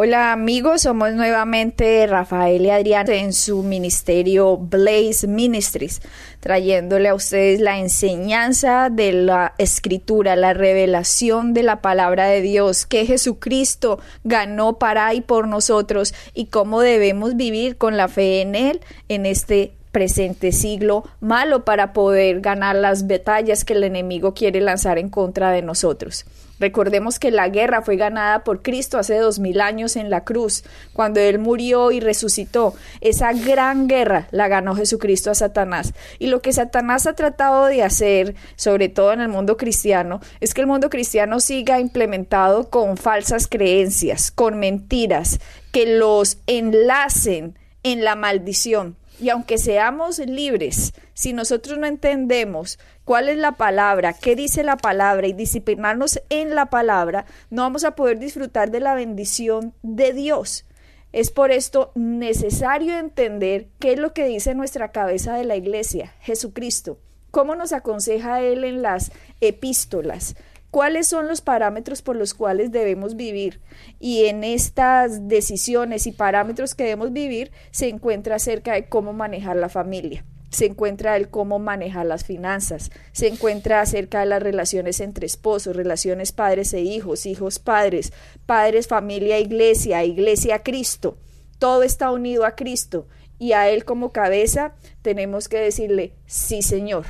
Hola amigos, somos nuevamente Rafael y Adrián en su ministerio Blaze Ministries, trayéndole a ustedes la enseñanza de la escritura, la revelación de la palabra de Dios, que Jesucristo ganó para y por nosotros y cómo debemos vivir con la fe en Él en este presente siglo malo para poder ganar las batallas que el enemigo quiere lanzar en contra de nosotros. Recordemos que la guerra fue ganada por Cristo hace dos mil años en la cruz, cuando Él murió y resucitó. Esa gran guerra la ganó Jesucristo a Satanás. Y lo que Satanás ha tratado de hacer, sobre todo en el mundo cristiano, es que el mundo cristiano siga implementado con falsas creencias, con mentiras, que los enlacen en la maldición. Y aunque seamos libres, si nosotros no entendemos cuál es la palabra, qué dice la palabra y disciplinarnos en la palabra, no vamos a poder disfrutar de la bendición de Dios. Es por esto necesario entender qué es lo que dice nuestra cabeza de la iglesia, Jesucristo. ¿Cómo nos aconseja Él en las epístolas? Cuáles son los parámetros por los cuales debemos vivir. Y en estas decisiones y parámetros que debemos vivir se encuentra acerca de cómo manejar la familia. Se encuentra el cómo manejar las finanzas, se encuentra acerca de las relaciones entre esposos, relaciones padres e hijos, hijos padres, padres, familia, iglesia, iglesia, Cristo. Todo está unido a Cristo y a Él como cabeza tenemos que decirle, sí Señor,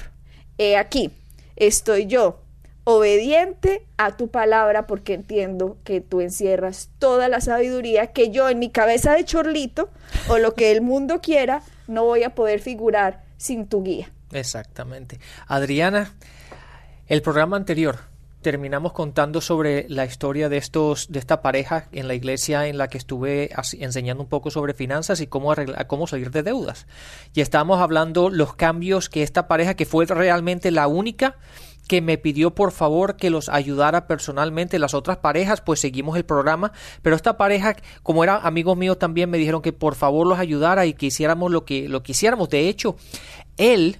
he aquí, estoy yo, obediente a tu palabra porque entiendo que tú encierras toda la sabiduría que yo en mi cabeza de chorlito o lo que el mundo quiera no voy a poder figurar sin tu guía. Exactamente. Adriana, el programa anterior terminamos contando sobre la historia de estos de esta pareja en la iglesia en la que estuve enseñando un poco sobre finanzas y cómo cómo salir de deudas. Y estábamos hablando los cambios que esta pareja que fue realmente la única que me pidió por favor que los ayudara personalmente. Las otras parejas, pues seguimos el programa, pero esta pareja, como eran amigos míos también, me dijeron que por favor los ayudara y que hiciéramos lo que, lo que hiciéramos. De hecho, él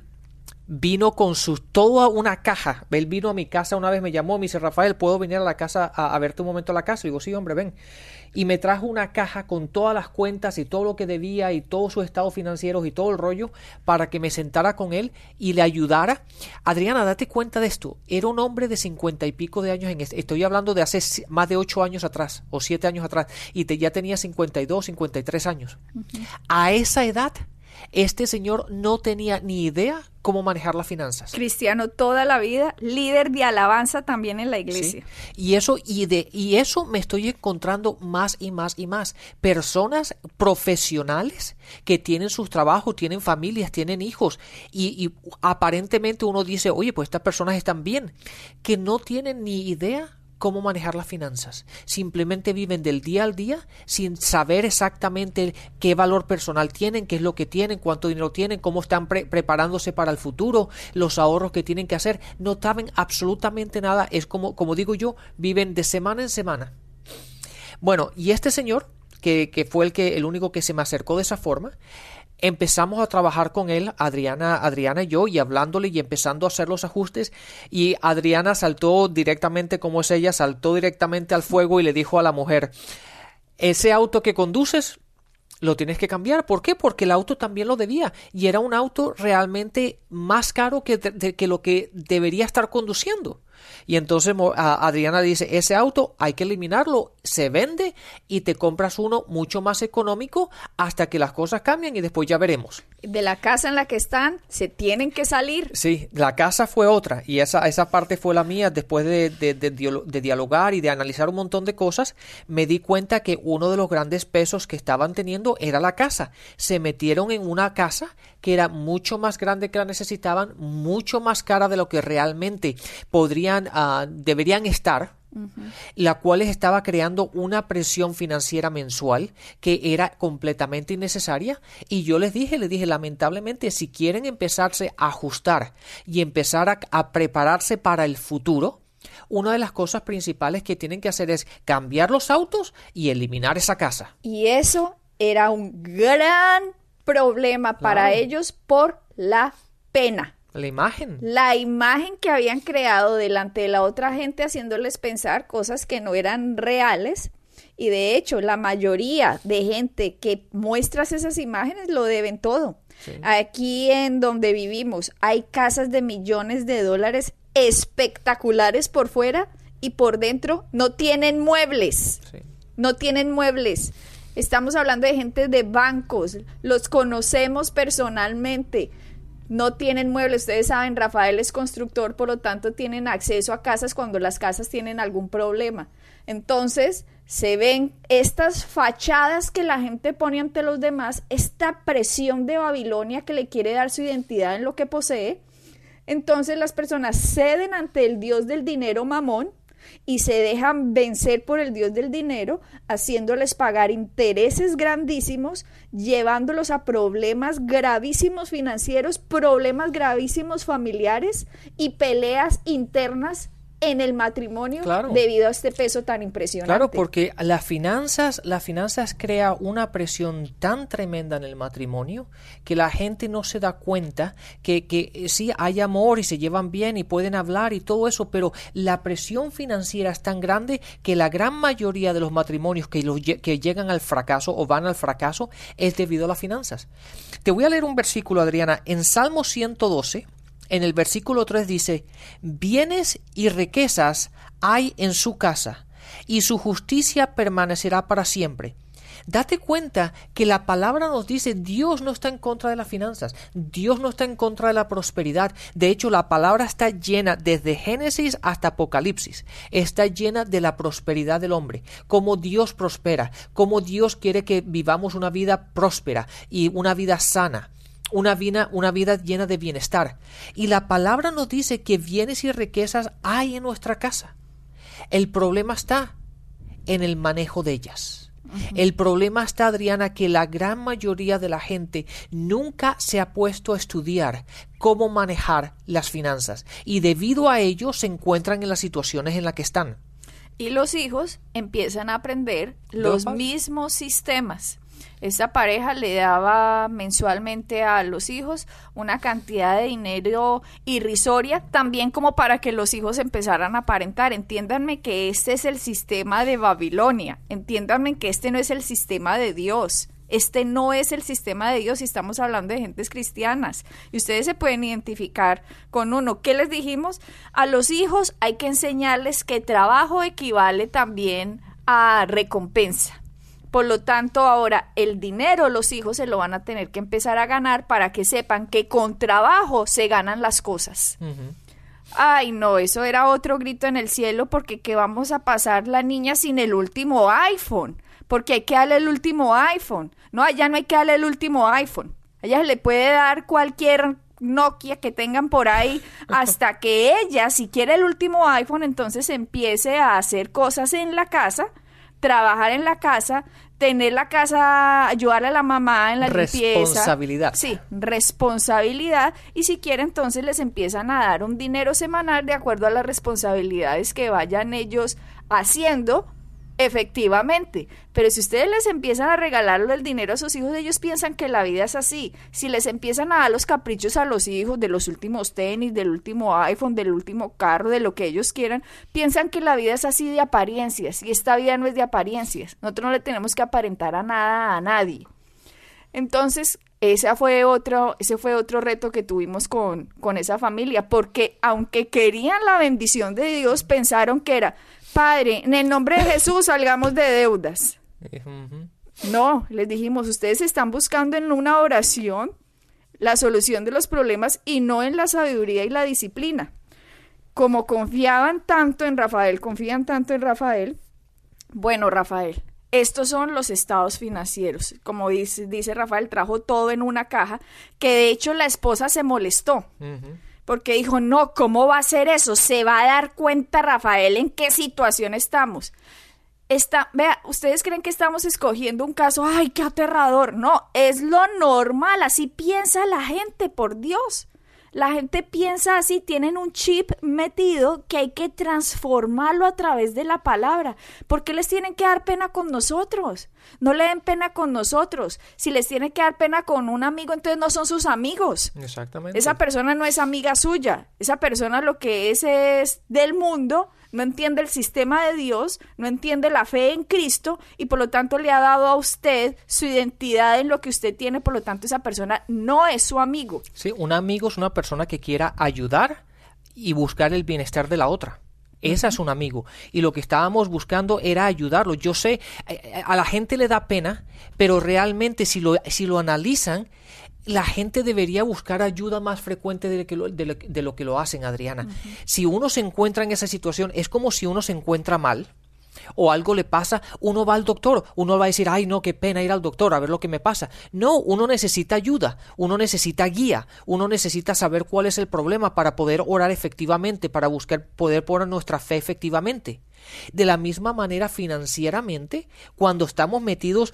vino con su toda una caja. Él vino a mi casa una vez, me llamó, me dice, Rafael, ¿puedo venir a la casa a, a verte un momento a la casa? Y digo, sí, hombre, ven y me trajo una caja con todas las cuentas y todo lo que debía y todos sus estados financieros y todo el rollo para que me sentara con él y le ayudara. Adriana, date cuenta de esto. Era un hombre de cincuenta y pico de años en este. Estoy hablando de hace más de ocho años atrás o siete años atrás y te, ya tenía 52, 53 años. A esa edad este señor no tenía ni idea cómo manejar las finanzas. Cristiano toda la vida, líder de alabanza también en la iglesia. Y eso y de y eso me estoy encontrando más y más y más personas profesionales que tienen sus trabajos, tienen familias, tienen hijos y, y aparentemente uno dice, "Oye, pues estas personas están bien", que no tienen ni idea cómo manejar las finanzas. Simplemente viven del día al día sin saber exactamente qué valor personal tienen, qué es lo que tienen, cuánto dinero tienen, cómo están preparándose para el futuro, los ahorros que tienen que hacer. No saben absolutamente nada. Es como, como digo yo, viven de semana en semana. Bueno, y este señor, que, que fue el que, el único que se me acercó de esa forma, empezamos a trabajar con él, Adriana, Adriana y yo, y hablándole y empezando a hacer los ajustes. Y Adriana saltó directamente, como es ella, saltó directamente al fuego y le dijo a la mujer, ese auto que conduces lo tienes que cambiar. ¿Por qué? Porque el auto también lo debía. Y era un auto realmente más caro que, que lo que debería estar conduciendo. Y entonces Adriana dice, ese auto hay que eliminarlo, se vende y te compras uno mucho más económico hasta que las cosas cambien y después ya veremos. De la casa en la que están, se tienen que salir. Sí, la casa fue otra y esa, esa parte fue la mía después de, de, de dialogar y de analizar un montón de cosas, me di cuenta que uno de los grandes pesos que estaban teniendo era la casa. Se metieron en una casa que era mucho más grande que la necesitaban, mucho más cara de lo que realmente podrían Ah, deberían estar la cual estaba creando una presión financiera mensual que era completamente innecesaria. Y yo les dije, les dije, lamentablemente, si quieren empezarse a ajustar y empezar a, a prepararse para el futuro, una de las cosas principales que tienen que hacer es cambiar los autos y eliminar esa casa. Y eso era un gran problema para ellos por la pena. La imagen. La imagen que habían creado delante de la otra gente haciéndoles pensar cosas que no eran reales. Y de hecho, la mayoría de gente que muestras esas imágenes lo deben todo. Aquí en donde vivimos hay casas de millones de dólares espectaculares por fuera y por dentro no tienen muebles. No tienen muebles. Estamos hablando de gente de bancos, los conocemos personalmente. No tienen muebles, ustedes saben, Rafael es constructor, por lo tanto tienen acceso a casas cuando las casas tienen algún problema. Entonces, se ven estas fachadas que la gente pone ante los demás, esta presión de Babilonia que le quiere dar su identidad en lo que posee, entonces las personas ceden ante el Dios del dinero mamón y se dejan vencer por el Dios del dinero, haciéndoles pagar intereses grandísimos, llevándolos a problemas gravísimos financieros, problemas gravísimos familiares y peleas internas en el matrimonio debido a este peso tan impresionante. Claro, porque las finanzas, las finanzas crea una presión tan tremenda en el matrimonio que la gente no se da cuenta que, que eh, sí hay amor y se llevan bien y pueden hablar y todo eso, pero la presión financiera es tan grande que la gran mayoría de los matrimonios que, los, que llegan al fracaso o van al fracaso es debido a las finanzas. Te voy a leer un versículo, Adriana, en Salmo 112 en el versículo 3 dice, bienes y riquezas hay en su casa, y su justicia permanecerá para siempre. Date cuenta que la palabra nos dice Dios no está en contra de las finanzas, Dios no está en contra de la prosperidad. De hecho, la palabra está llena desde Génesis hasta Apocalipsis. Está llena de la prosperidad del hombre, cómo Dios prospera, cómo Dios quiere que vivamos una vida próspera y una vida sana una vida, una vida llena de bienestar. Y la palabra nos dice que bienes y riquezas hay en nuestra casa. El problema está en el manejo de ellas. El problema está, Adriana, que la gran mayoría de la gente nunca se ha puesto a estudiar cómo manejar las finanzas y debido a ello se encuentran en las situaciones en las que están. Y los hijos empiezan a aprender los mismos sistemas esta pareja le daba mensualmente a los hijos una cantidad de dinero irrisoria, también como para que los hijos empezaran a aparentar. Entiéndanme que este es el sistema de Babilonia, entiéndanme que este no es el sistema de Dios. Este no es el sistema de Dios y estamos hablando de gentes cristianas. Y ustedes se pueden identificar con uno. ¿Qué les dijimos? A los hijos hay que enseñarles que trabajo equivale también a recompensa. Por lo tanto, ahora el dinero los hijos se lo van a tener que empezar a ganar para que sepan que con trabajo se ganan las cosas. Ay, no, eso era otro grito en el cielo porque que vamos a pasar la niña sin el último iPhone, porque hay que darle el último iPhone. No, allá no hay que darle el último iPhone. Allá le puede dar cualquier Nokia que tengan por ahí hasta que ella, si quiere el último iPhone, entonces empiece a hacer cosas en la casa trabajar en la casa, tener la casa, ayudarle a la mamá en la limpieza. Responsabilidad. Sí, responsabilidad. Y si quiere, entonces les empiezan a dar un dinero semanal de acuerdo a las responsabilidades que vayan ellos haciendo Efectivamente, pero si ustedes les empiezan a regalar el dinero a sus hijos, ellos piensan que la vida es así. Si les empiezan a dar los caprichos a los hijos de los últimos tenis, del último iPhone, del último carro, de lo que ellos quieran, piensan que la vida es así de apariencias y esta vida no es de apariencias. Nosotros no le tenemos que aparentar a nada a nadie. Entonces, ese fue otro, ese fue otro reto que tuvimos con, con esa familia, porque aunque querían la bendición de Dios, pensaron que era, Padre, en el nombre de Jesús salgamos de deudas. No, les dijimos, ustedes están buscando en una oración la solución de los problemas y no en la sabiduría y la disciplina. Como confiaban tanto en Rafael, confían tanto en Rafael, bueno, Rafael, estos son los estados financieros. Como dice, dice Rafael, trajo todo en una caja, que de hecho la esposa se molestó porque dijo, no, ¿cómo va a ser eso? Se va a dar cuenta Rafael en qué situación estamos. Está, vea, ustedes creen que estamos escogiendo un caso, ay, qué aterrador. No, es lo normal, así piensa la gente, por Dios. La gente piensa así, tienen un chip metido que hay que transformarlo a través de la palabra. ¿Por qué les tienen que dar pena con nosotros? No le den pena con nosotros. Si les tienen que dar pena con un amigo, entonces no son sus amigos. Exactamente. Esa persona no es amiga suya. Esa persona lo que es es del mundo no entiende el sistema de Dios, no entiende la fe en Cristo y por lo tanto le ha dado a usted su identidad en lo que usted tiene, por lo tanto esa persona no es su amigo. Sí, un amigo es una persona que quiera ayudar y buscar el bienestar de la otra. Esa es un amigo. Y lo que estábamos buscando era ayudarlo. Yo sé, eh, eh, a la gente le da pena, pero realmente si lo, si lo analizan, la gente debería buscar ayuda más frecuente de, lo, de lo, que lo hacen, Adriana. Si uno se encuentra en esa situación, es como si uno se encuentra mal o algo le pasa, uno va al doctor, uno va a decir, ay no, qué pena ir al doctor a ver lo que me pasa. No, uno necesita ayuda, uno necesita guía, uno necesita saber cuál es el problema para poder orar efectivamente, para buscar poder poner nuestra fe efectivamente. De la misma manera financieramente, cuando estamos metidos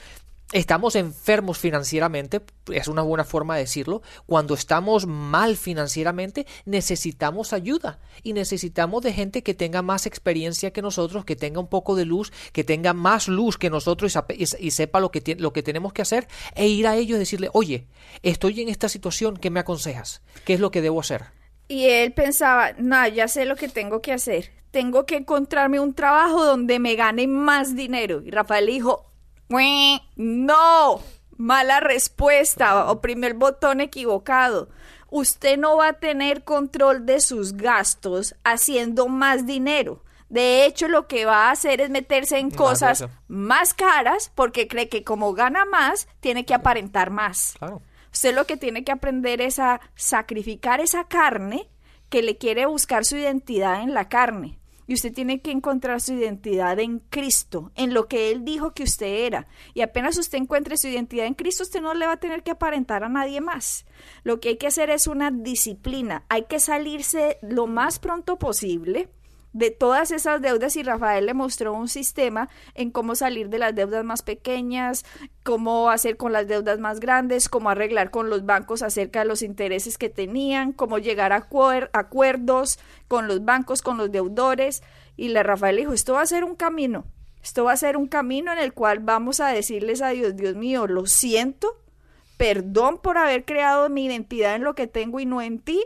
estamos enfermos financieramente, es una buena forma de decirlo, cuando estamos mal financieramente necesitamos ayuda y necesitamos de gente que tenga más experiencia que nosotros, que tenga un poco de luz, que tenga más luz que nosotros y, sepa lo que, lo que tenemos que hacer e ir a ellos y decirle, oye, estoy en esta situación, ¿qué me aconsejas? ¿Qué es lo que debo hacer? Y él pensaba, no, ya sé lo que tengo que hacer. Tengo que encontrarme un trabajo donde me gane más dinero. Y Rafael dijo, no, mala respuesta, oprime el botón equivocado. Usted no va a tener control de sus gastos haciendo más dinero. De hecho, lo que va a hacer es meterse en cosas más caras porque cree que como gana más, tiene que aparentar más. Usted lo que tiene que aprender es a sacrificar esa carne que le quiere buscar su identidad en la carne. Y usted tiene que encontrar su identidad en Cristo, en lo que Él dijo que usted era. Y apenas usted encuentre su identidad en Cristo, usted no le va a tener que aparentar a nadie más. Lo que hay que hacer es una disciplina. Hay que salirse lo más pronto posible de todas esas deudas y Rafael le mostró un sistema en cómo salir de las deudas más pequeñas, cómo hacer con las deudas más grandes, cómo arreglar con los bancos acerca de los intereses que tenían, cómo llegar a acuerdos con los bancos, con los deudores. Y le Rafael dijo, esto va a ser un camino, esto va a ser un camino en el cual vamos a decirles a Dios, Dios mío, lo siento, perdón por haber creado mi identidad en lo que tengo y no en ti,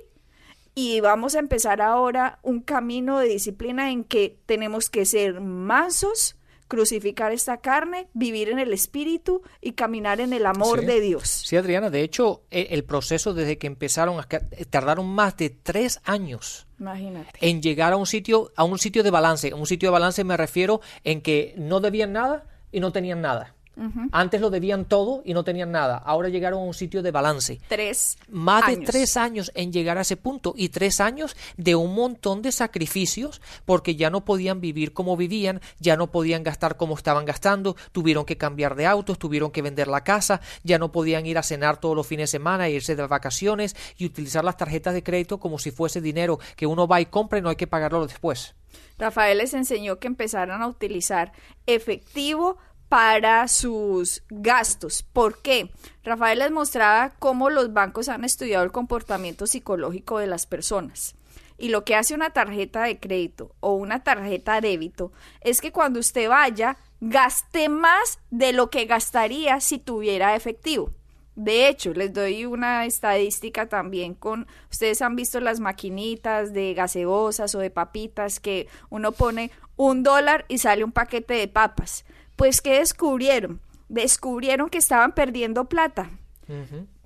y vamos a empezar ahora un camino de disciplina en que tenemos que ser mansos, crucificar esta carne, vivir en el espíritu y caminar en el amor de Dios. Sí, Adriana, de hecho, e, el proceso desde que empezaron, tardaron más de tres años. Imagínate. En llegar a un sitio, a un sitio de balance. Un sitio de balance me refiero en que no debían nada y no tenían nada. Antes lo debían todo y no tenían nada. Ahora llegaron a un sitio de balance. Tres. Más de tres años en llegar a ese punto y tres años de un montón de sacrificios porque ya no podían vivir como vivían, ya no podían gastar como estaban gastando, tuvieron que cambiar de autos, tuvieron que vender la casa, ya no podían ir a cenar todos los fines de semana, irse de vacaciones y utilizar las tarjetas de crédito como si fuese dinero que uno va y compra y no hay que pagarlo después. Rafael les enseñó que empezaran a utilizar efectivo para sus gastos. ¿Por qué? Rafael les mostraba cómo los bancos han estudiado el comportamiento psicológico de las personas. Y lo que hace una tarjeta de crédito o una tarjeta de débito es que cuando usted vaya, gaste más de lo que gastaría si tuviera efectivo. De hecho, les doy una estadística también con, ustedes han visto las maquinitas de gaseosas o de papitas que uno pone un dólar y sale un paquete de papas. Pues, ¿qué descubrieron? Descubrieron que estaban perdiendo plata.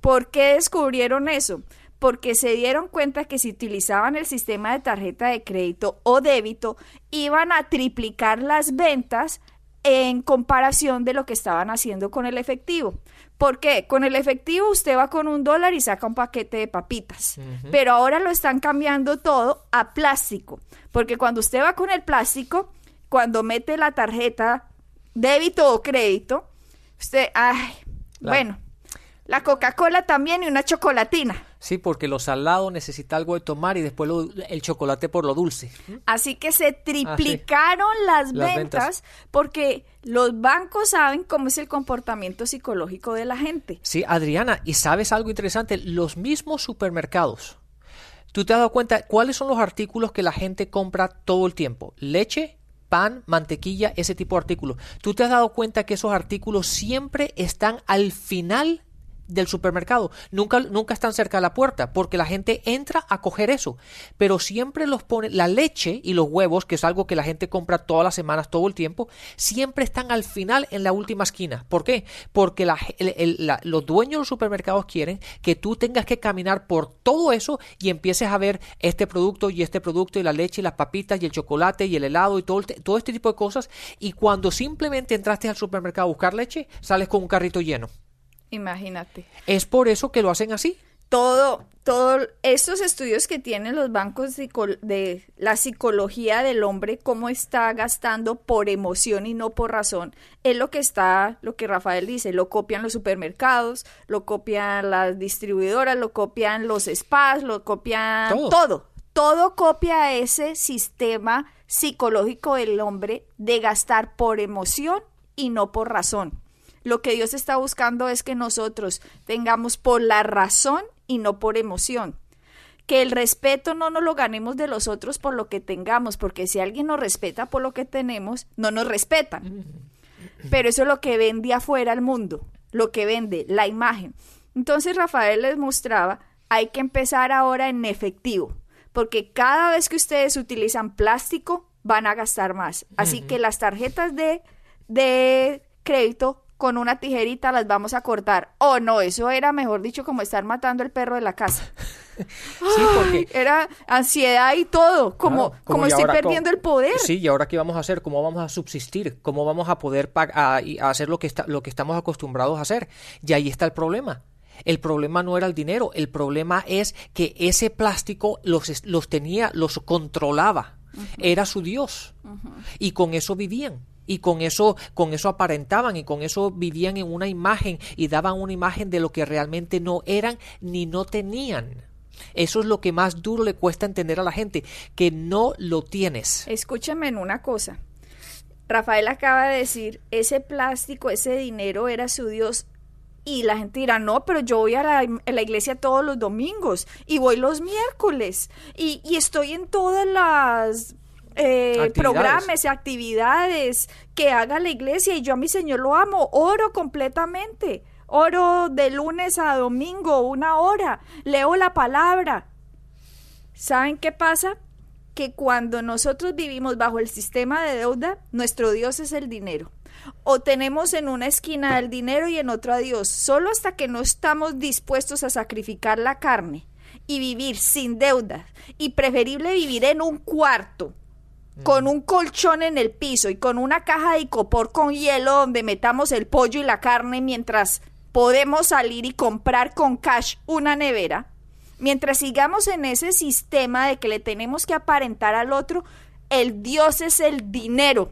¿Por qué descubrieron eso? Porque se dieron cuenta que si utilizaban el sistema de tarjeta de crédito o débito, iban a triplicar las ventas en comparación de lo que estaban haciendo con el efectivo. ¿Por qué? Con el efectivo usted va con un dólar y saca un paquete de papitas, pero ahora lo están cambiando todo a plástico, porque cuando usted va con el plástico, cuando mete la tarjeta débito o crédito, usted, ay, bueno, la Coca-Cola también y una chocolatina. Sí, porque lo salado necesita algo de tomar y después el chocolate por lo dulce. Así que se triplicaron las, ventas, porque los bancos saben cómo es el comportamiento psicológico de la gente. Sí, Adriana, y sabes algo interesante, los mismos supermercados. ¿Tú te has dado cuenta cuáles son los artículos que la gente compra todo el tiempo? Leche, pan, mantequilla, ese tipo de artículos. ¿Tú te has dado cuenta que esos artículos siempre están al final del supermercado. Nunca, nunca están cerca de la puerta porque la gente entra a coger eso. Pero siempre los pone, la leche y los huevos, que es algo que la gente compra todas las semanas, todo el tiempo, siempre están al final en la última esquina. ¿Por qué? Porque los dueños de los supermercados quieren que tú tengas que caminar por todo eso y empieces a ver este producto y este producto y la leche y las papitas y el chocolate y el helado y todo, todo este tipo de cosas. Y cuando simplemente entraste al supermercado a buscar leche, sales con un carrito lleno. Imagínate. Es por eso que lo hacen así. Todo, todos estos estudios que tienen los bancos de la psicología del hombre, cómo está gastando por emoción y no por razón, es lo que está, lo que Rafael dice, lo copian los supermercados, lo copian las distribuidoras, lo copian los spas, lo copian todo. todo. Todo copia ese sistema psicológico del hombre de gastar por emoción y no por razón. Lo que Dios está buscando es que nosotros tengamos por la razón y no por emoción. Que el respeto no nos lo ganemos de los otros por lo que tengamos, porque si alguien nos respeta por lo que tenemos, no nos respetan. Pero eso es lo que vende afuera al mundo, lo que vende, la imagen. Entonces Rafael les mostraba, hay que empezar ahora en efectivo, porque cada vez que ustedes utilizan plástico, van a gastar más. Así que las tarjetas de, de crédito con una tijerita las vamos a cortar. Oh, no, eso era, mejor dicho, como estar matando el perro de la casa. sí, porque... Era ansiedad y todo, como, como, estoy perdiendo el poder. Sí, y ahora qué vamos a hacer, cómo vamos a subsistir, cómo vamos a poder a, hacer lo que, está, lo que estamos acostumbrados a hacer. Y ahí está el problema. El problema no era el dinero, el problema es que ese plástico los, los tenía, los controlaba. Era su Dios. Y con eso vivían y con eso con eso aparentaban y con eso vivían en una imagen y daban una imagen de lo que realmente no eran ni no tenían. Eso es lo que más duro le cuesta entender a la gente, que no lo tienes. Escúchame en una cosa. Rafael acaba de decir, ese plástico, ese dinero era su Dios. Y la gente dirá, no, pero yo voy a la, iglesia todos los domingos y voy los miércoles y, y estoy en todas las eh, programas y actividades que haga la iglesia y yo a mi Señor lo amo, oro completamente, oro de lunes a domingo, una hora, leo la palabra. ¿Saben qué pasa? Que cuando nosotros vivimos bajo el sistema de deuda, nuestro Dios es el dinero. O tenemos en una esquina el dinero y en otra a Dios, solo hasta que no estamos dispuestos a sacrificar la carne y vivir sin deuda y preferible vivir en un cuarto con un colchón en el piso y con una caja de icopor con hielo donde metamos el pollo y la carne mientras podemos salir y comprar con cash una nevera, mientras sigamos en ese sistema de que le tenemos que aparentar al otro, el Dios es el dinero.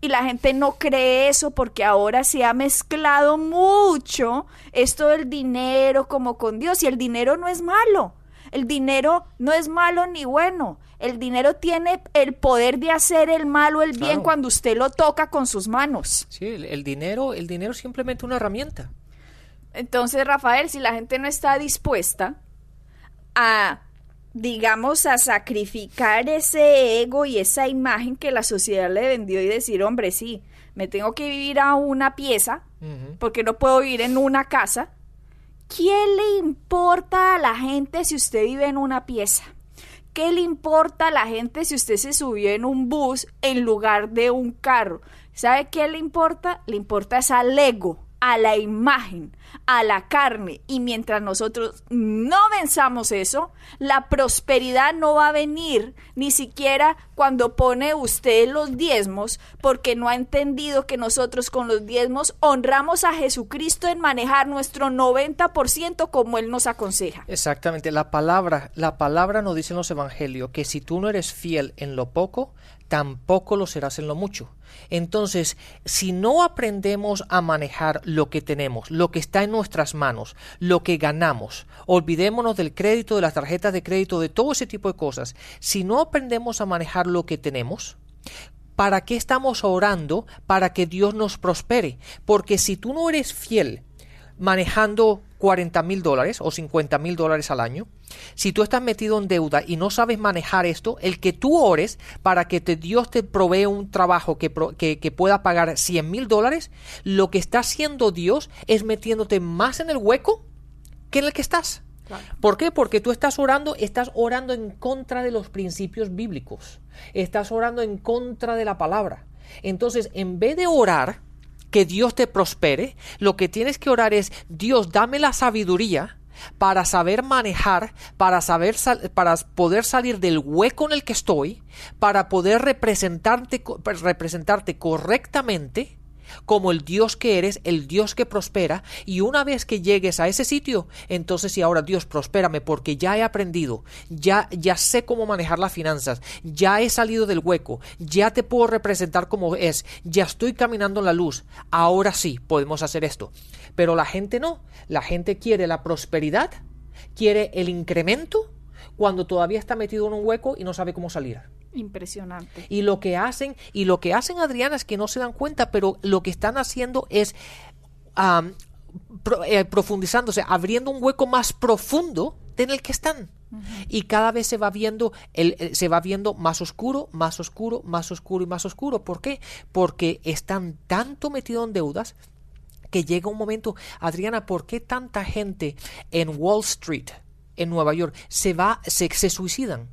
Y la gente no cree eso porque ahora se ha mezclado mucho esto del dinero como con Dios y el dinero no es malo. El dinero no es malo ni bueno. El dinero tiene el poder de hacer el malo, el bien cuando usted lo toca con sus manos. Sí, el, dinero, el dinero es simplemente una herramienta. Entonces, Rafael, si la gente no está dispuesta a, digamos, a sacrificar ese ego y esa imagen que la sociedad le vendió y decir, hombre, sí, me tengo que vivir a una pieza, porque no puedo vivir en una casa. ¿Quién le importa a la gente si usted vive en una pieza? ¿Qué le importa a la gente si usted se subió en un bus en lugar de un carro? ¿Sabe qué le importa? Le importa esa Lego a la imagen, a la carne. Y mientras nosotros no venzamos eso, la prosperidad no va a venir ni siquiera cuando pone usted los diezmos, porque no ha entendido que nosotros con los diezmos honramos a Jesucristo en manejar nuestro 90% como Él nos aconseja. Exactamente, la palabra, la palabra nos dice en los evangelios que si tú no eres fiel en lo poco, tampoco lo serás en lo mucho. Entonces, si no aprendemos a manejar lo que tenemos, lo que está en nuestras manos, lo que ganamos, olvidémonos del crédito, de las tarjetas de crédito, de todo ese tipo de cosas. Si no aprendemos a manejar lo que tenemos, ¿para qué estamos orando para que Dios nos prospere? Porque si tú no eres fiel manejando 40 mil dólares o 50 mil dólares al año, si tú estás metido en deuda y no sabes manejar esto, el que tú ores para que te, Dios te provee un trabajo que, que, pueda pagar 100 mil dólares, lo que está haciendo Dios es metiéndote más en el hueco que en el que estás. ¿Por qué? Porque tú estás orando, estás orando en contra de los principios bíblicos, estás orando en contra de la palabra. Entonces, en vez de orar, que Dios te prospere, lo que tienes que orar es, Dios, dame la sabiduría para saber manejar, para saber para poder salir del hueco en el que estoy, para poder representarte, representarte correctamente como el Dios que eres, el Dios que prospera, y una vez que llegues a ese sitio, entonces si ahora Dios prospérame porque ya he aprendido, ya ya sé cómo manejar las finanzas, ya he salido del hueco, ya te puedo representar como es, ya estoy caminando en la luz, ahora sí podemos hacer esto. Pero la gente no, la gente quiere la prosperidad, quiere el incremento cuando todavía está metido en un hueco y no sabe cómo salir. Impresionante. Y lo que hacen, y lo que hacen, Adriana, es que no se dan cuenta, pero lo que están haciendo es eh, profundizándose, abriendo un hueco más profundo en el que están. Y cada vez se va viendo el, se va viendo más oscuro, más oscuro, más oscuro y más oscuro. ¿Por qué? Porque están tanto metidos en deudas que llega un momento, Adriana, ¿por qué tanta gente en Wall Street, en Nueva York, se va, se, se suicidan?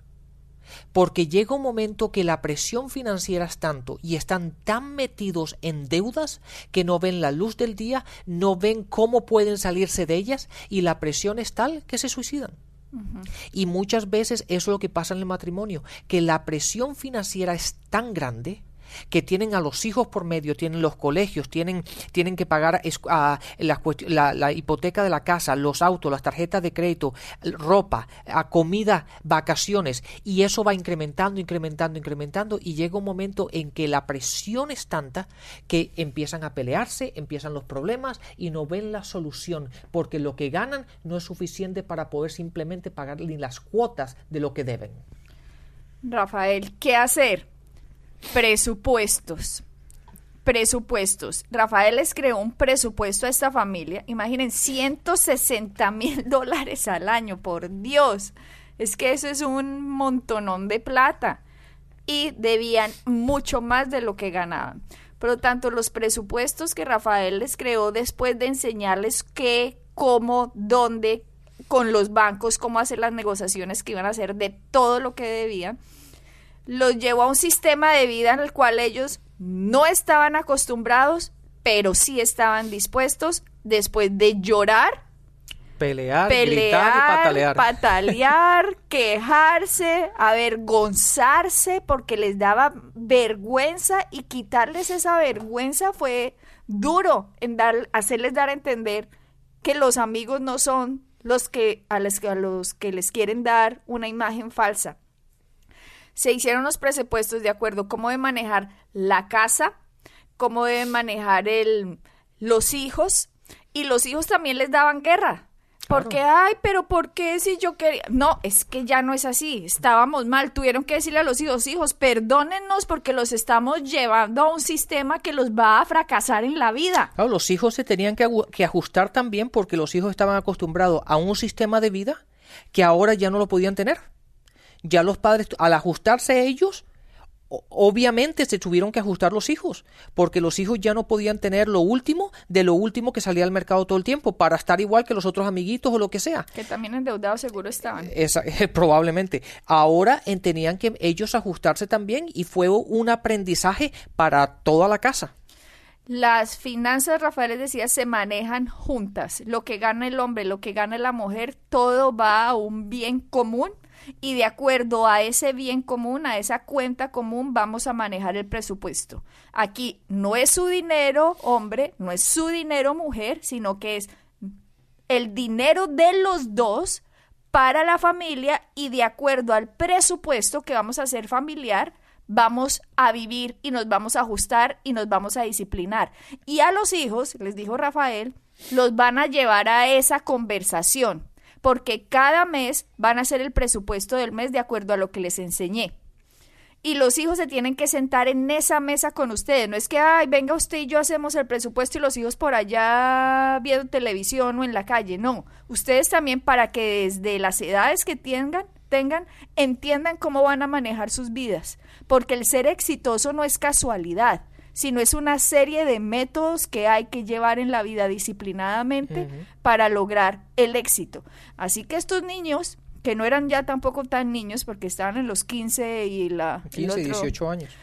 Porque llega un momento que la presión financiera es tanto y están tan metidos en deudas que no ven la luz del día, no ven cómo pueden salirse de ellas y la presión es tal que se suicidan. Y muchas veces eso es lo que pasa en el matrimonio, que la presión financiera es tan grande que tienen a los hijos por medio, tienen los colegios, tienen, tienen que pagar a, la, hipoteca de la casa, los autos, las tarjetas de crédito, ropa, a comida, vacaciones, y eso va incrementando, incrementando, incrementando, y llega un momento en que la presión es tanta que empiezan a pelearse, empiezan los problemas y no ven la solución, porque lo que ganan no es suficiente para poder simplemente pagar ni las cuotas de lo que deben. Rafael, ¿qué hacer? Presupuestos. Presupuestos. Rafael les creó un presupuesto a esta familia. Imaginen, 160 mil dólares al año, por Dios. Es que eso es un montonón de plata. Y debían mucho más de lo que ganaban. Por lo tanto, los presupuestos que Rafael les creó después de enseñarles qué, cómo, dónde, con los bancos, cómo hacer las negociaciones que iban a hacer de todo lo que debían, los llevó a un sistema de vida en el cual ellos no estaban acostumbrados, pero sí estaban dispuestos después de llorar, pelear, gritar y patalear, quejarse, avergonzarse porque les daba vergüenza y quitarles esa vergüenza fue duro en dar, hacerles dar a entender que los amigos no son los que a los que les quieren dar una imagen falsa se hicieron los presupuestos de acuerdo cómo debe manejar la casa, cómo deben manejar el, los hijos, y los hijos también les daban guerra. Porque, ay, pero ¿por qué si yo quería? No, es que ya no es así. Estábamos mal. Tuvieron que decirle a los hijos, hijos, perdónennos porque los estamos llevando a un sistema que los va a fracasar en la vida. Claro, los hijos se tenían que, que ajustar también porque los hijos estaban acostumbrados a un sistema de vida que ahora ya no lo podían tener ya los padres, al ajustarse ellos, obviamente se tuvieron que ajustar los hijos, porque los hijos ya no podían tener lo último de lo último que salía al mercado todo el tiempo, para estar igual que los otros amiguitos o lo que sea. Que también endeudados seguro estaban. Esa, probablemente. Ahora tenían que ellos ajustarse también y fue un aprendizaje para toda la casa. Las finanzas, Rafael decía, se manejan juntas. Lo que gana el hombre, lo que gana la mujer, todo va a un bien común y de acuerdo a ese bien común, a esa cuenta común, vamos a manejar el presupuesto. Aquí no es su dinero, hombre, no es su dinero, mujer, sino que es el dinero de los dos para la familia y de acuerdo al presupuesto que vamos a hacer familiar, vamos a vivir y nos vamos a ajustar y nos vamos a disciplinar. Y a los hijos, les dijo Rafael, los van a llevar a esa conversación, porque cada mes van a hacer el presupuesto del mes de acuerdo a lo que les enseñé. Y los hijos se tienen que sentar en esa mesa con ustedes. No es que, ay, venga usted y yo hacemos el presupuesto y los hijos por allá viendo televisión o en la calle. No, ustedes también para que desde las edades que tengan, tengan, entiendan cómo van a manejar sus vidas. Porque el ser exitoso no es casualidad sino es una serie de métodos que hay que llevar en la vida disciplinadamente para lograr el éxito. Así que estos niños, que no eran ya tampoco tan niños porque estaban en los 15 y la... 15, 18 años.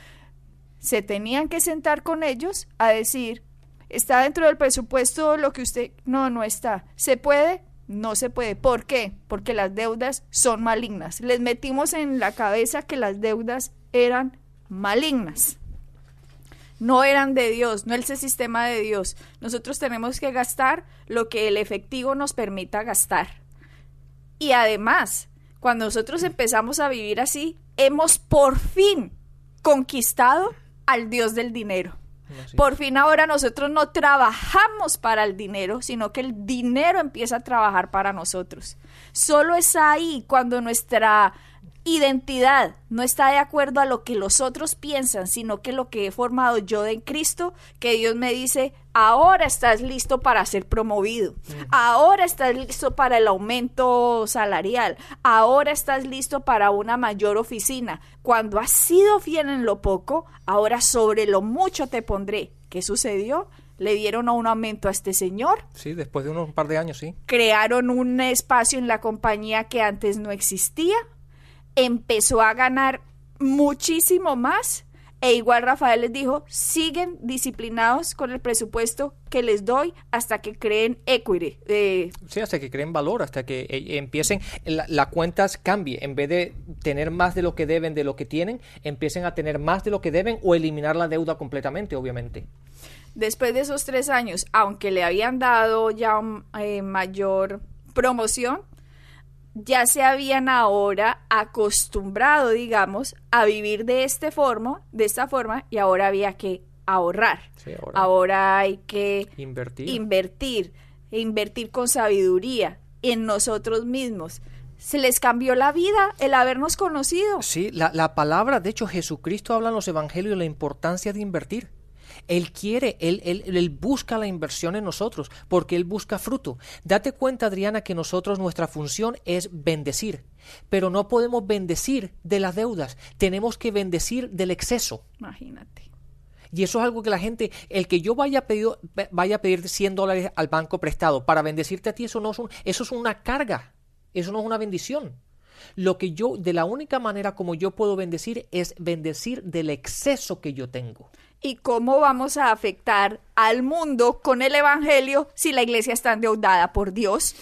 Se tenían que sentar con ellos a decir, ¿está dentro del presupuesto lo que usted... No, no está. ¿Se puede? No se puede. ¿Por qué? Porque las deudas son malignas. Les metimos en la cabeza que las deudas eran malignas no eran de Dios, no ese sistema de Dios. Nosotros tenemos que gastar lo que el efectivo nos permita gastar. Y además, cuando nosotros empezamos a vivir así, hemos por fin conquistado al Dios del dinero. Por fin ahora nosotros no trabajamos para el dinero, sino que el dinero empieza a trabajar para nosotros. Solo es ahí cuando nuestra identidad no está de acuerdo a lo que los otros piensan, sino que lo que he formado yo en Cristo, que Dios me dice, ahora estás listo para ser promovido, ahora estás listo para el aumento salarial, ahora estás listo para una mayor oficina. Cuando has sido fiel en lo poco, ahora sobre lo mucho te pondré. ¿Qué sucedió? le dieron un aumento a este señor. Sí, después de unos par de años, sí. Crearon un espacio en la compañía que antes no existía empezó a ganar muchísimo más. E igual Rafael les dijo, siguen disciplinados con el presupuesto que les doy hasta que creen equity. Eh, sí, hasta que creen valor, hasta que eh, empiecen, la, la cuentas cambie. En vez de tener más de lo que deben de lo que tienen, empiecen a tener más de lo que deben o eliminar la deuda completamente, obviamente. Después de esos tres años, aunque le habían dado ya eh, mayor promoción, ya se habían ahora acostumbrado, digamos, a vivir de este forma, de esta forma, y ahora había que ahorrar. ahora. hay que invertir. invertir, invertir con sabiduría en nosotros mismos. Se les cambió la vida el habernos conocido. Sí, la, la palabra, de hecho, Jesucristo habla en los evangelios de la importancia de invertir. Él quiere, él, él, busca la inversión en nosotros, porque Él busca fruto. Date cuenta, Adriana, que nosotros nuestra función es bendecir, pero no podemos bendecir de las deudas, tenemos que bendecir del exceso. Imagínate. Y eso es algo que la gente, el que yo vaya a pedir, vaya a pedir 100 dólares al banco prestado para bendecirte a ti, eso no es, un, eso es una carga, eso no es una bendición. Lo que yo, de la única manera como yo puedo bendecir es bendecir del exceso que yo tengo y cómo vamos a afectar al mundo con el Evangelio si la iglesia está endeudada por Dios.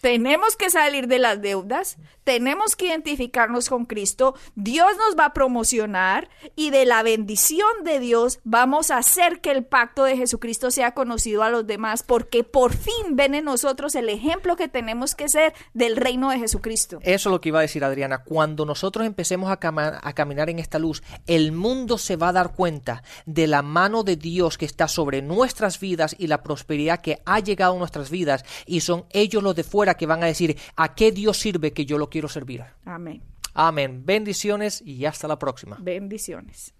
Tenemos que salir de las deudas, tenemos que identificarnos con Cristo, Dios nos va a promocionar y de la bendición de Dios vamos a hacer que el pacto de Jesucristo sea conocido a los demás, porque por fin ven en nosotros el ejemplo que tenemos que ser del reino de Jesucristo. Eso es lo que iba a decir Adriana, cuando nosotros empecemos a, a caminar en esta luz, el mundo se va a dar cuenta de la mano de Dios que está sobre nuestras vidas y la prosperidad que ha llegado a nuestras vidas y son ellos los de fuera que van a decir, ¿a qué Dios sirve que yo lo quiero servir? Amén. Amén. Bendiciones y hasta la próxima. Bendiciones.